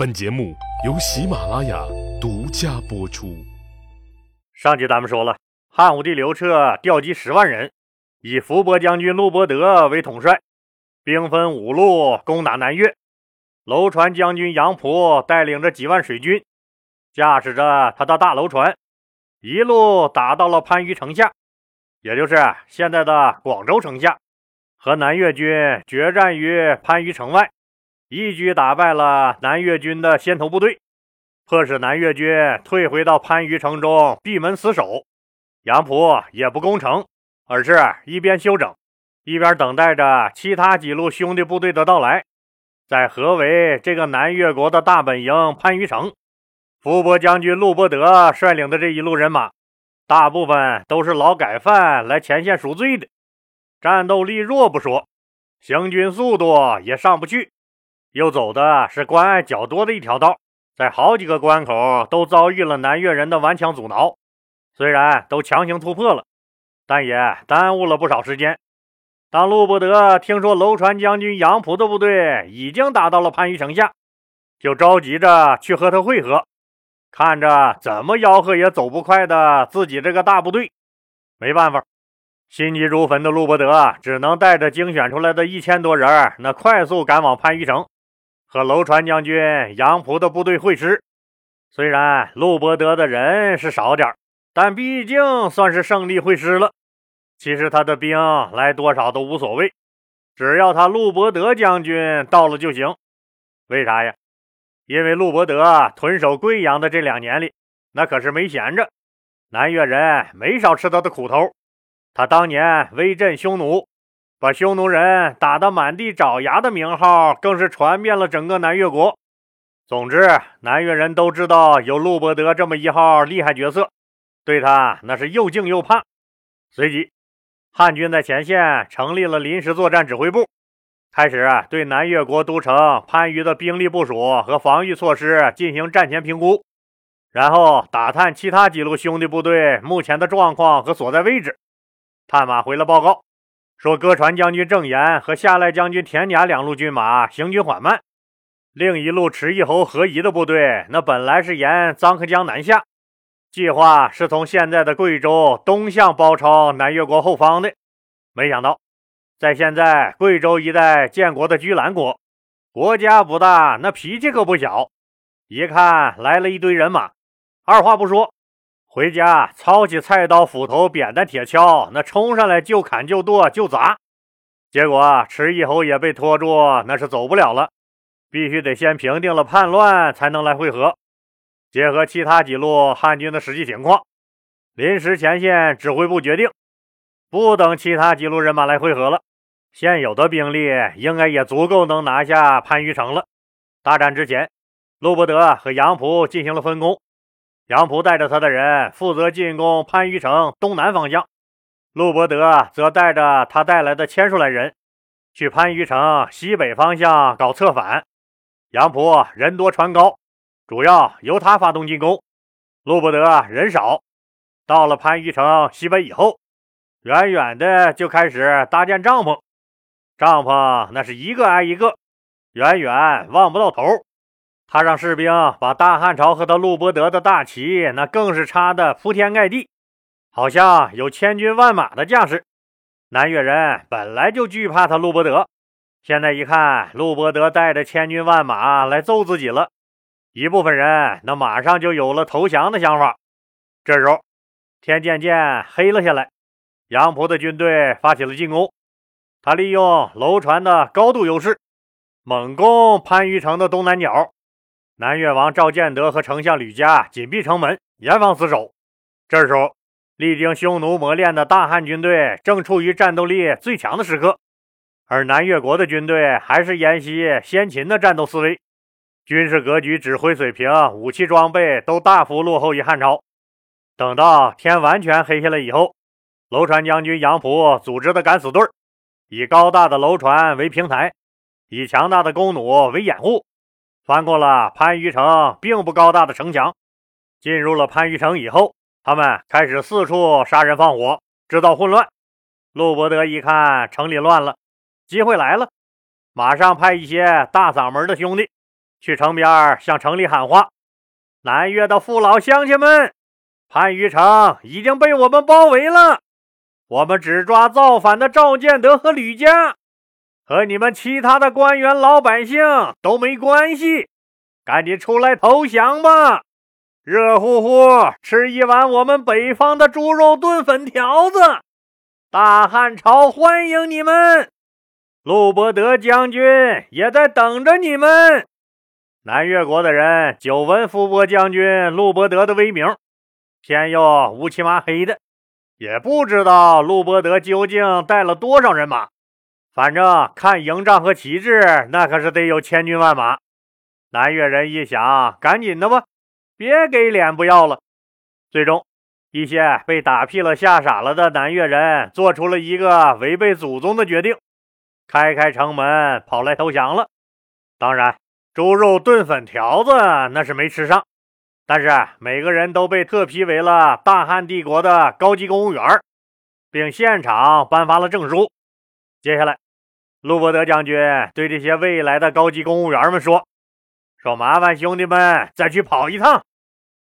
本节目由喜马拉雅独家播出。上集咱们说了，汉武帝刘彻调集十万人，以伏波将军陆伯德为统帅，兵分五路攻打南越。楼船将军杨仆带领着几万水军，驾驶着他的大楼船，一路打到了番禺城下，也就是现在的广州城下，和南越军决战于番禺城外。一举打败了南越军的先头部队，迫使南越军退回到番禺城中闭门死守。杨浦也不攻城，而是一边休整，一边等待着其他几路兄弟部队的到来，在合围这个南越国的大本营番禺城。伏波将军陆伯德率领的这一路人马，大部分都是劳改犯来前线赎罪的，战斗力弱不说，行军速度也上不去。又走的是关隘较多的一条道，在好几个关口都遭遇了南越人的顽强阻挠。虽然都强行突破了，但也耽误了不少时间。当陆伯德听说楼船将军杨仆的部队已经打到了番禺城下，就着急着去和他会合。看着怎么吆喝也走不快的自己这个大部队，没办法，心急如焚的陆伯德只能带着精选出来的一千多人，那快速赶往番禺城。和楼船将军杨仆的部队会师，虽然陆伯德的人是少点但毕竟算是胜利会师了。其实他的兵来多少都无所谓，只要他陆伯德将军到了就行。为啥呀？因为陆伯德屯守贵阳的这两年里，那可是没闲着，南越人没少吃他的苦头。他当年威震匈奴。把匈奴人打得满地找牙的名号，更是传遍了整个南越国。总之，南越人都知道有陆伯德这么一号厉害角色，对他那是又敬又怕。随即，汉军在前线成立了临时作战指挥部，开始对南越国都城番禺的兵力部署和防御措施进行战前评估，然后打探其他几路兄弟部队目前的状况和所在位置。探马回了报告。说歌传将军郑岩和下赖将军田甲两路军马行军缓慢，另一路池邑侯何仪的部队那本来是沿臧克江南下，计划是从现在的贵州东向包抄南越国后方的，没想到在现在贵州一带建国的居兰国，国家不大，那脾气可不小，一看来了一堆人马，二话不说。回家操起菜刀、斧头、扁担、铁锹，那冲上来就砍、就剁、就砸。结果池邑侯也被拖住，那是走不了了，必须得先平定了叛乱，才能来会合。结合其他几路汉军的实际情况，临时前线指挥部决定，不等其他几路人马来会合了，现有的兵力应该也足够能拿下番禺城了。大战之前，陆伯德和杨仆进行了分工。杨仆带着他的人负责进攻番禺城东南方向，陆伯德则带着他带来的千数来人去番禺城西北方向搞策反。杨仆人多船高，主要由他发动进攻。陆伯德人少，到了番禺城西北以后，远远的就开始搭建帐篷，帐篷那是一个挨一个，远远望不到头。他让士兵把大汉朝和他陆伯德的大旗，那更是插的铺天盖地，好像有千军万马的架势。南越人本来就惧怕他陆伯德，现在一看陆伯德带着千军万马来揍自己了，一部分人那马上就有了投降的想法。这时候天渐渐黑了下来，杨仆的军队发起了进攻，他利用楼船的高度优势，猛攻番禺城的东南角。南越王赵建德和丞相吕嘉紧闭城门，严防死守。这时候，历经匈奴磨练的大汉军队正处于战斗力最强的时刻，而南越国的军队还是沿袭先秦的战斗思维，军事格局、指挥水平、武器装备都大幅落后于汉朝。等到天完全黑下来以后，楼船将军杨仆组织的敢死队以高大的楼船为平台，以强大的弓弩为掩护。翻过了番禺城并不高大的城墙，进入了番禺城以后，他们开始四处杀人放火，制造混乱。陆伯德一看城里乱了，机会来了，马上派一些大嗓门的兄弟去城边向城里喊话：“南越的父老乡亲们，番禺城已经被我们包围了，我们只抓造反的赵建德和吕家，和你们其他的官员老百姓都没关系，赶紧出来投降吧！热乎乎吃一碗我们北方的猪肉炖粉条子，大汉朝欢迎你们！陆伯德将军也在等着你们。”南越国的人久闻伏波将军陆伯德的威名，天又乌漆麻黑的，也不知道陆伯德究竟带了多少人马。反正看营帐和旗帜，那可是得有千军万马。南越人一想，赶紧的吧，别给脸不要了。最终，一些被打屁了、吓傻了的南越人做出了一个违背祖宗的决定，开开城门跑来投降了。当然。猪肉炖粉条子那是没吃上，但是每个人都被特批为了大汉帝国的高级公务员，并现场颁发了证书。接下来，陆伯德将军对这些未来的高级公务员们说：“说麻烦兄弟们再去跑一趟，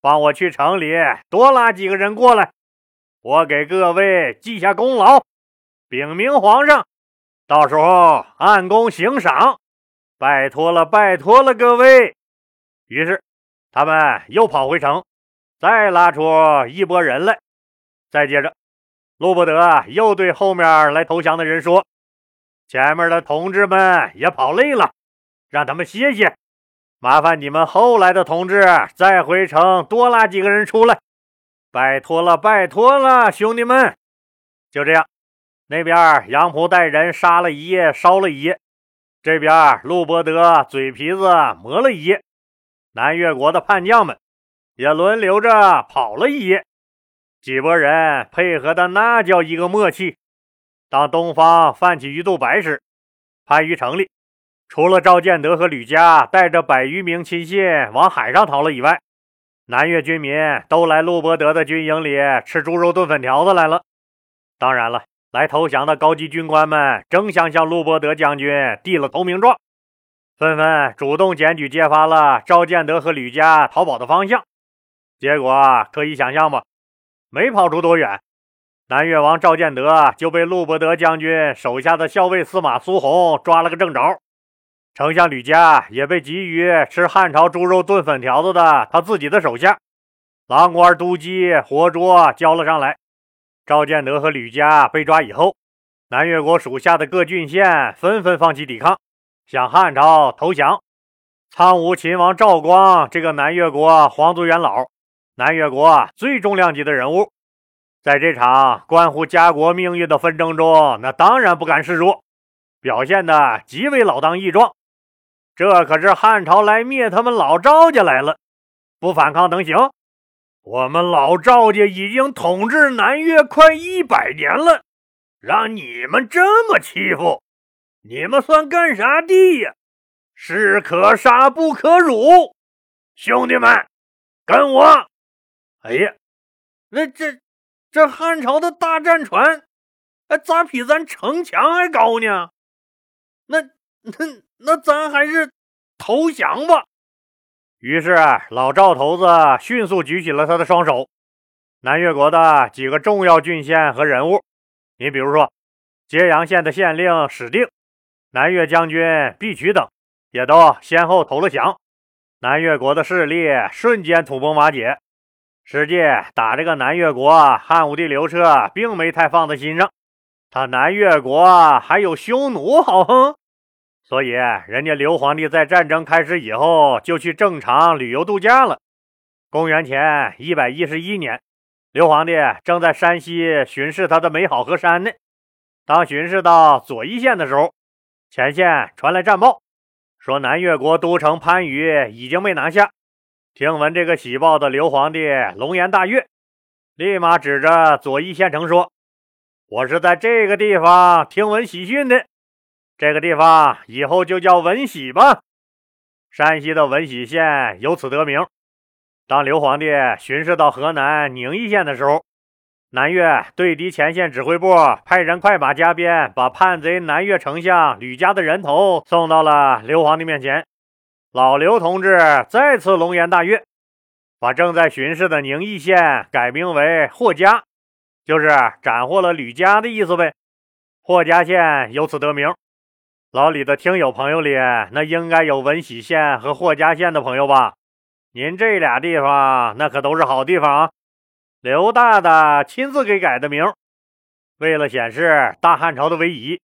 帮我去城里多拉几个人过来，我给各位记下功劳，禀明皇上，到时候按功行赏。”拜托了，拜托了，各位！于是他们又跑回城，再拉出一拨人来。再接着，陆伯德又对后面来投降的人说：“前面的同志们也跑累了，让他们歇歇。麻烦你们后来的同志再回城多拉几个人出来。拜托了，拜托了，兄弟们！”就这样，那边杨浦带人杀了一夜，烧了一夜。这边陆伯德嘴皮子磨了一夜，南越国的叛将们也轮流着跑了一夜，几拨人配合的那叫一个默契。当东方泛起鱼肚白时，番禺城里除了赵建德和吕家带着百余名亲信往海上逃了以外，南越军民都来陆伯德的军营里吃猪肉炖粉条子来了。当然了。来投降的高级军官们争相向陆伯德将军递了投名状，纷纷主动检举揭发了赵建德和吕家逃跑的方向。结果可以想象吧，没跑出多远，南越王赵建德就被陆伯德将军手下的校尉司马苏弘抓了个正着。丞相吕家也被急于吃汉朝猪肉炖粉条子的他自己的手下郎官都基活捉交了上来。赵建德和吕家被抓以后，南越国属下的各郡县纷纷放弃抵抗，向汉朝投降。苍梧秦王赵光这个南越国皇族元老，南越国最重量级的人物，在这场关乎家国命运的纷争中，那当然不甘示弱，表现的极为老当益壮。这可是汉朝来灭他们老赵家来了，不反抗能行？我们老赵家已经统治南越快一百年了，让你们这么欺负，你们算干啥的呀？士可杀不可辱，兄弟们，跟我！哎呀，那这这汉朝的大战船，哎，咋比咱城墙还高呢？那那那咱还是投降吧。于是，老赵头子迅速举起了他的双手。南越国的几个重要郡县和人物，你比如说，揭阳县的县令史定、南越将军毕渠等，也都先后投了降。南越国的势力瞬间土崩瓦解。实际打这个南越国，汉武帝刘彻并没太放在心上，他南越国还有匈奴好哼。所以，人家刘皇帝在战争开始以后就去正常旅游度假了。公元前一百一十一年，刘皇帝正在山西巡视他的美好河山呢。当巡视到左一线的时候，前线传来战报，说南越国都城番禺已经被拿下。听闻这个喜报的刘皇帝龙颜大悦，立马指着左一县城说：“我是在这个地方听闻喜讯的。”这个地方以后就叫闻喜吧。山西的闻喜县由此得名。当刘皇帝巡视到河南宁邑县的时候，南越对敌前线指挥部派人快马加鞭，把叛贼南越丞相吕家的人头送到了刘皇帝面前。老刘同志再次龙颜大悦，把正在巡视的宁义县改名为霍家，就是斩获了吕家的意思呗。霍家县由此得名。老李的听友朋友里，那应该有闻喜县和霍家县的朋友吧？您这俩地方那可都是好地方啊！刘大大亲自给改的名，为了显示大汉朝的威仪，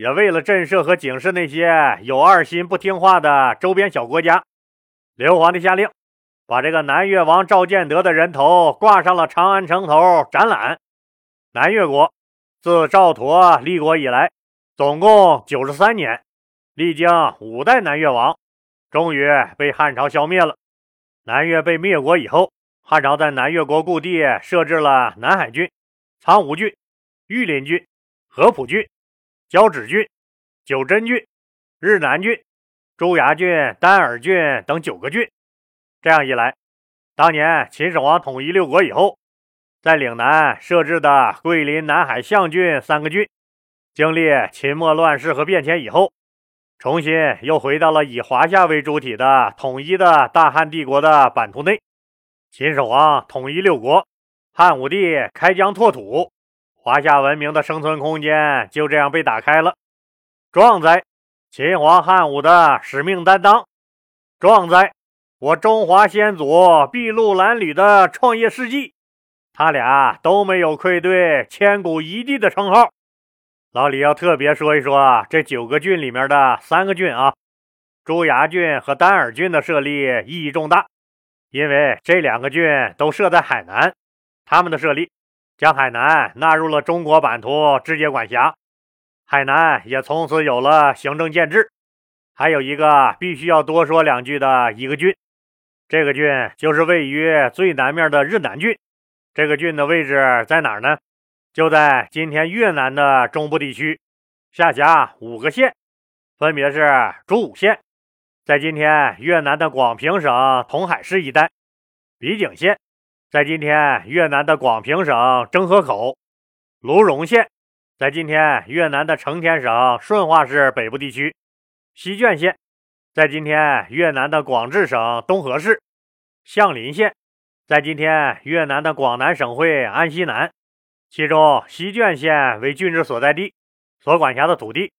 也为了震慑和警示那些有二心不听话的周边小国家，刘皇帝下令把这个南越王赵建德的人头挂上了长安城头展览。南越国自赵佗立国以来。总共九十三年，历经五代南越王，终于被汉朝消灭了。南越被灭国以后，汉朝在南越国故地设置了南海郡、苍梧郡、玉林郡、合浦郡、交趾郡、九真郡、日南郡、朱崖郡、丹耳郡等九个郡。这样一来，当年秦始皇统一六国以后，在岭南设置的桂林、南海、象郡三个郡。经历秦末乱世和变迁以后，重新又回到了以华夏为主体的统一的大汉帝国的版图内。秦始皇统一六国，汉武帝开疆拓土，华夏文明的生存空间就这样被打开了。壮哉，秦皇汉武的使命担当！壮哉，我中华先祖筚路蓝缕的创业事迹！他俩都没有愧对千古一帝的称号。老李要特别说一说这九个郡里面的三个郡啊，朱崖郡和丹耳郡的设立意义重大，因为这两个郡都设在海南，他们的设立将海南纳入了中国版图直接管辖，海南也从此有了行政建制。还有一个必须要多说两句的一个郡，这个郡就是位于最南面的日南郡，这个郡的位置在哪儿呢？就在今天越南的中部地区，下辖五个县，分别是竹武县，在今天越南的广平省同海市一带；比景县，在今天越南的广平省征河口；卢荣县，在今天越南的成田省顺化市北部地区；西眷县，在今天越南的广治省东河市；象林县，在今天越南的广南省会安溪南。其中，西眷县为郡治所在地，所管辖的土地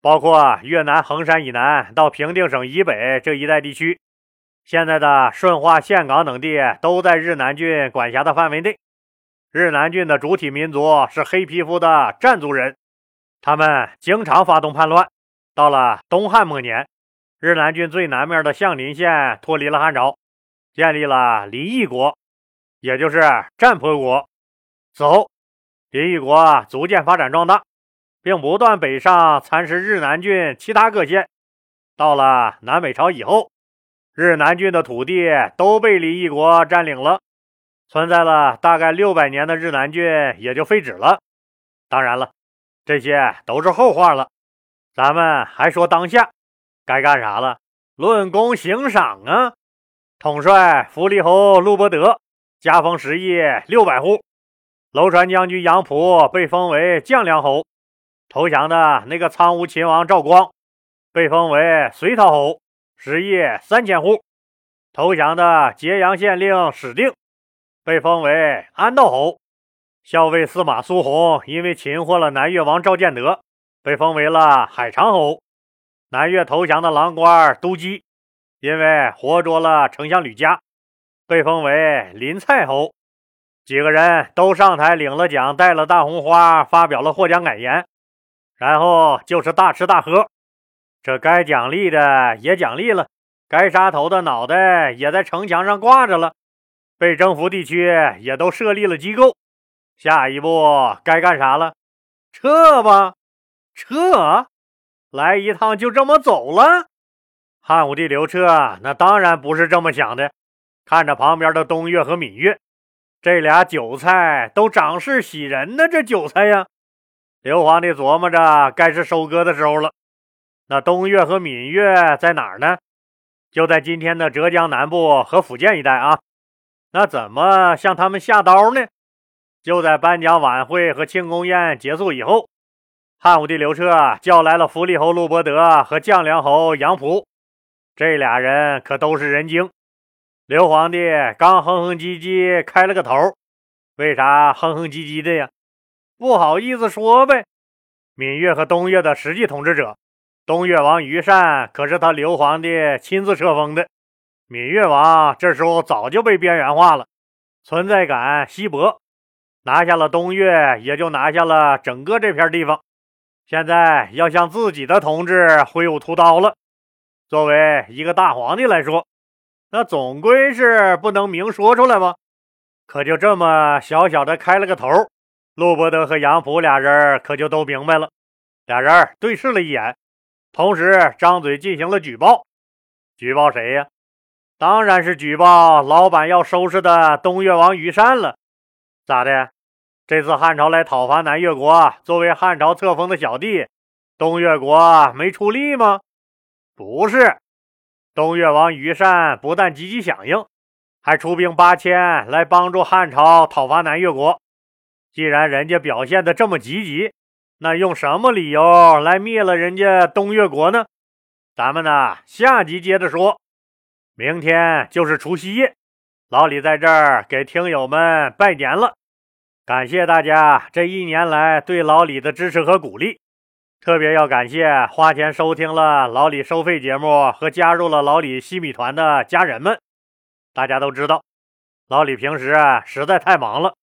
包括越南衡山以南到平定省以北这一带地区。现在的顺化、岘港等地都在日南郡管辖的范围内。日南郡的主体民族是黑皮肤的占族人，他们经常发动叛乱。到了东汉末年，日南郡最南面的象林县脱离了汉朝，建立了林邑国，也就是占婆国。此后，林邑国逐渐发展壮大，并不断北上蚕食日南郡其他各县。到了南北朝以后，日南郡的土地都被林异国占领了，存在了大概六百年的日南郡也就废止了。当然了，这些都是后话了。咱们还说当下该干啥了？论功行赏啊！统帅符利侯陆伯德，加封十邑六百户。楼船将军杨溥被封为将梁侯，投降的那个苍梧秦王赵光被封为隋陶侯，十邑三千户；投降的揭阳县令史定被封为安道侯，校尉司马苏弘因为擒获了南越王赵建德，被封为了海长侯；南越投降的郎官都基因为活捉了丞相吕嘉，被封为临蔡侯。几个人都上台领了奖，带了大红花，发表了获奖感言，然后就是大吃大喝。这该奖励的也奖励了，该杀头的脑袋也在城墙上挂着了。被征服地区也都设立了机构。下一步该干啥了？撤吧，撤！来一趟就这么走了？汉武帝刘彻那当然不是这么想的。看着旁边的东岳和闽岳。这俩韭菜都长势喜人呢，这韭菜呀！刘皇帝琢磨着，该是收割的时候了。那东岳和闽岳在哪儿呢？就在今天的浙江南部和福建一带啊。那怎么向他们下刀呢？就在颁奖晚会和庆功宴结束以后，汉武帝刘彻叫来了符利侯陆伯德和将梁侯杨仆，这俩人可都是人精。刘皇帝刚哼哼唧唧开了个头，为啥哼哼唧唧的呀？不好意思说呗。闽越和东越的实际统治者，东越王于善可是他刘皇帝亲自册封的。闽越王这时候早就被边缘化了，存在感稀薄。拿下了东越，也就拿下了整个这片地方。现在要向自己的同志挥舞屠刀了。作为一个大皇帝来说，那总归是不能明说出来吗？可就这么小小的开了个头，陆伯德和杨浦俩人可就都明白了。俩人对视了一眼，同时张嘴进行了举报。举报谁呀？当然是举报老板要收拾的东越王于善了。咋的？这次汉朝来讨伐南越国，作为汉朝册封的小弟，东越国没出力吗？不是。东越王于善不但积极响应，还出兵八千来帮助汉朝讨伐南越国。既然人家表现的这么积极，那用什么理由来灭了人家东越国呢？咱们呢，下集接着说。明天就是除夕夜，老李在这儿给听友们拜年了，感谢大家这一年来对老李的支持和鼓励。特别要感谢花钱收听了老李收费节目和加入了老李西米团的家人们。大家都知道，老李平时实在太忙了，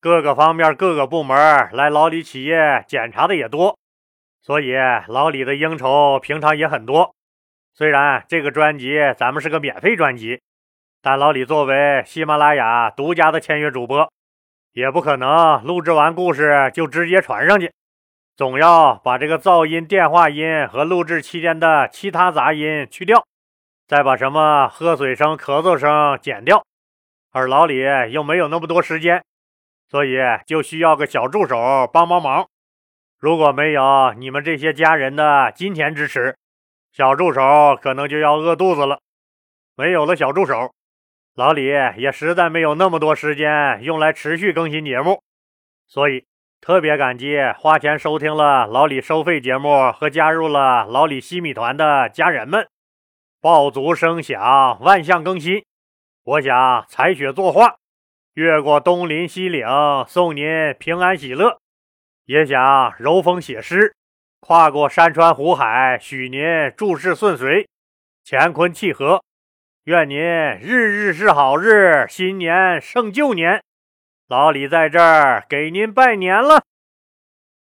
各个方面、各个部门来老李企业检查的也多，所以老李的应酬平常也很多。虽然这个专辑咱们是个免费专辑，但老李作为喜马拉雅独家的签约主播，也不可能录制完故事就直接传上去。总要把这个噪音、电话音和录制期间的其他杂音去掉，再把什么喝水声、咳嗽声剪掉。而老李又没有那么多时间，所以就需要个小助手帮帮忙。如果没有你们这些家人的金钱支持，小助手可能就要饿肚子了。没有了小助手，老李也实在没有那么多时间用来持续更新节目，所以。特别感激花钱收听了老李收费节目和加入了老李西米团的家人们，爆竹声响，万象更新。我想采雪作画，越过东林西岭，送您平安喜乐；也想柔风写诗，跨过山川湖海，许您诸事顺遂，乾坤契合。愿您日日是好日，新年胜旧年。老李在这儿给您拜年了。